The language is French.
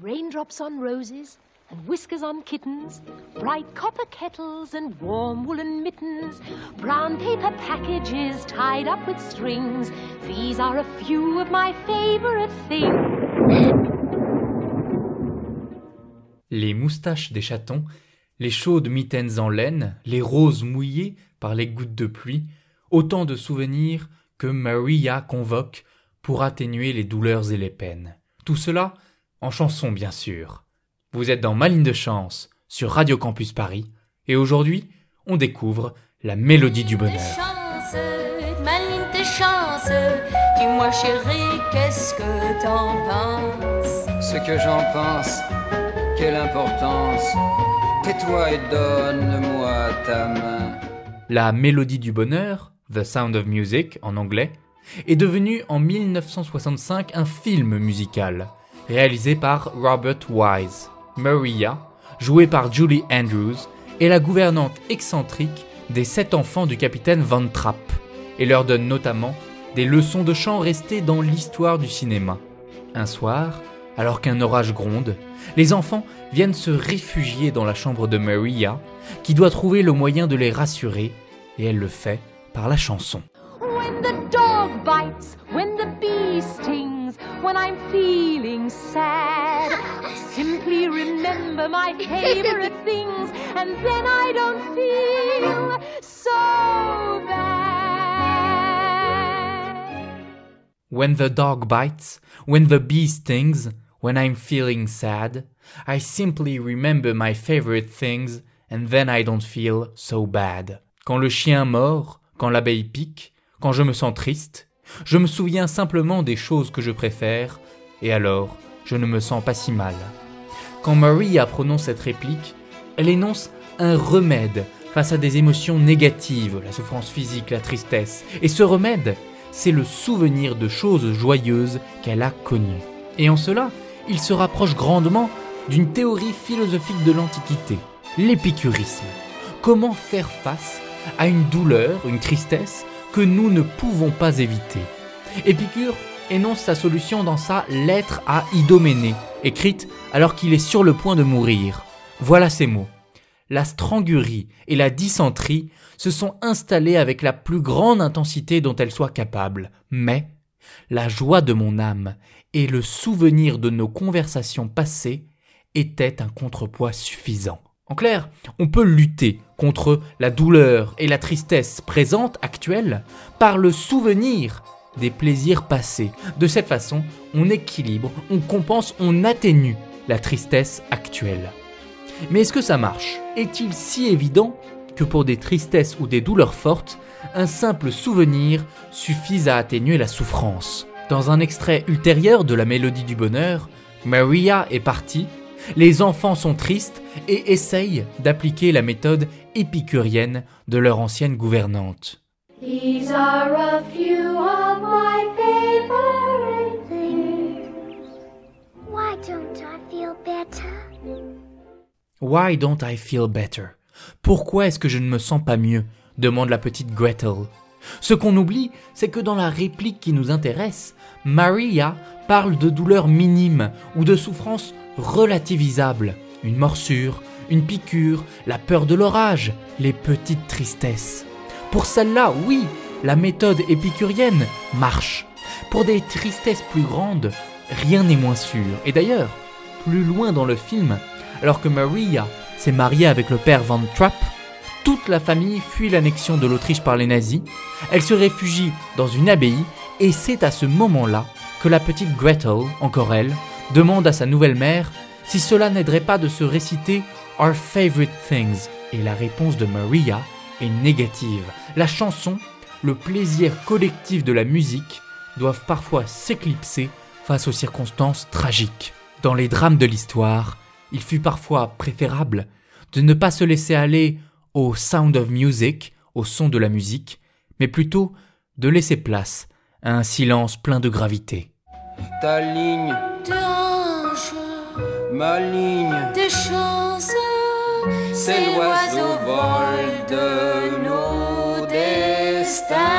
Raindrops on roses and whiskers on kittens, bright copper kettles and warm woolen mittens, brown paper packages tied up with strings. These are a few of my favorite things. Les moustaches des chatons, les chaudes mitaines en laine, les roses mouillées par les gouttes de pluie, autant de souvenirs que Maria convoque pour atténuer les douleurs et les peines. Tout cela en chanson bien sûr. Vous êtes dans Ma ligne de chance sur Radio Campus Paris et aujourd'hui on découvre la mélodie du bonheur. Chance, ma ligne de chance, dis-moi chérie, qu'est-ce que t'en penses? Ce que j'en pense, quelle importance. Tais-toi et donne-moi ta main. La mélodie du bonheur, The Sound of Music en anglais, est devenue en 1965 un film musical réalisé par Robert Wise. Maria, jouée par Julie Andrews, est la gouvernante excentrique des sept enfants du capitaine Van Trapp et leur donne notamment des leçons de chant restées dans l'histoire du cinéma. Un soir, alors qu'un orage gronde, les enfants viennent se réfugier dans la chambre de Maria, qui doit trouver le moyen de les rassurer, et elle le fait par la chanson. Remember my favorite things, and then I don't feel so bad. When the dog bites, when the bee stings, when I'm feeling sad, I simply remember my favorite things and then I don't feel so bad. Quand le chien mord, quand l'abeille pique, quand je me sens triste, je me souviens simplement des choses que je préfère et alors je ne me sens pas si mal. Quand Maria prononce cette réplique, elle énonce un remède face à des émotions négatives, la souffrance physique, la tristesse. Et ce remède, c'est le souvenir de choses joyeuses qu'elle a connues. Et en cela, il se rapproche grandement d'une théorie philosophique de l'Antiquité, l'épicurisme. Comment faire face à une douleur, une tristesse que nous ne pouvons pas éviter? Épicure énonce sa solution dans sa Lettre à Idoménée, écrite alors qu'il est sur le point de mourir. Voilà ces mots. La strangurie et la dysenterie se sont installées avec la plus grande intensité dont elles soient capables, mais la joie de mon âme et le souvenir de nos conversations passées étaient un contrepoids suffisant. En clair, on peut lutter contre la douleur et la tristesse présentes, actuelles, par le souvenir des plaisirs passés. De cette façon, on équilibre, on compense, on atténue la tristesse actuelle. Mais est-ce que ça marche? Est-il si évident que pour des tristesses ou des douleurs fortes, un simple souvenir suffise à atténuer la souffrance? Dans un extrait ultérieur de la Mélodie du Bonheur, Maria est partie, les enfants sont tristes et essayent d'appliquer la méthode épicurienne de leur ancienne gouvernante. These are a few of my favorite things. Why don't I feel better? Why don't I feel better? Pourquoi est-ce que je ne me sens pas mieux? demande la petite Gretel. Ce qu'on oublie, c'est que dans la réplique qui nous intéresse, Maria parle de douleurs minimes ou de souffrances relativisables. Une morsure, une piqûre, la peur de l'orage, les petites tristesses. Pour celle-là, oui, la méthode épicurienne marche. Pour des tristesses plus grandes, rien n'est moins sûr. Et d'ailleurs, plus loin dans le film, alors que Maria s'est mariée avec le père Van Trapp, toute la famille fuit l'annexion de l'Autriche par les nazis, elle se réfugie dans une abbaye et c'est à ce moment-là que la petite Gretel, encore elle, demande à sa nouvelle mère si cela n'aiderait pas de se réciter Our Favorite Things. Et la réponse de Maria est négative. La chanson, le plaisir collectif de la musique, doivent parfois s'éclipser face aux circonstances tragiques. Dans les drames de l'histoire, il fut parfois préférable de ne pas se laisser aller au sound of music, au son de la musique, mais plutôt de laisser place à un silence plein de gravité. Ta ligne, ma ligne, de chance, c'est l'oiseau vol de nos destins.